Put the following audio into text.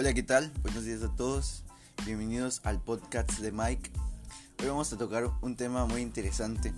Hola, ¿qué tal? Buenos días a todos. Bienvenidos al podcast de Mike. Hoy vamos a tocar un tema muy interesante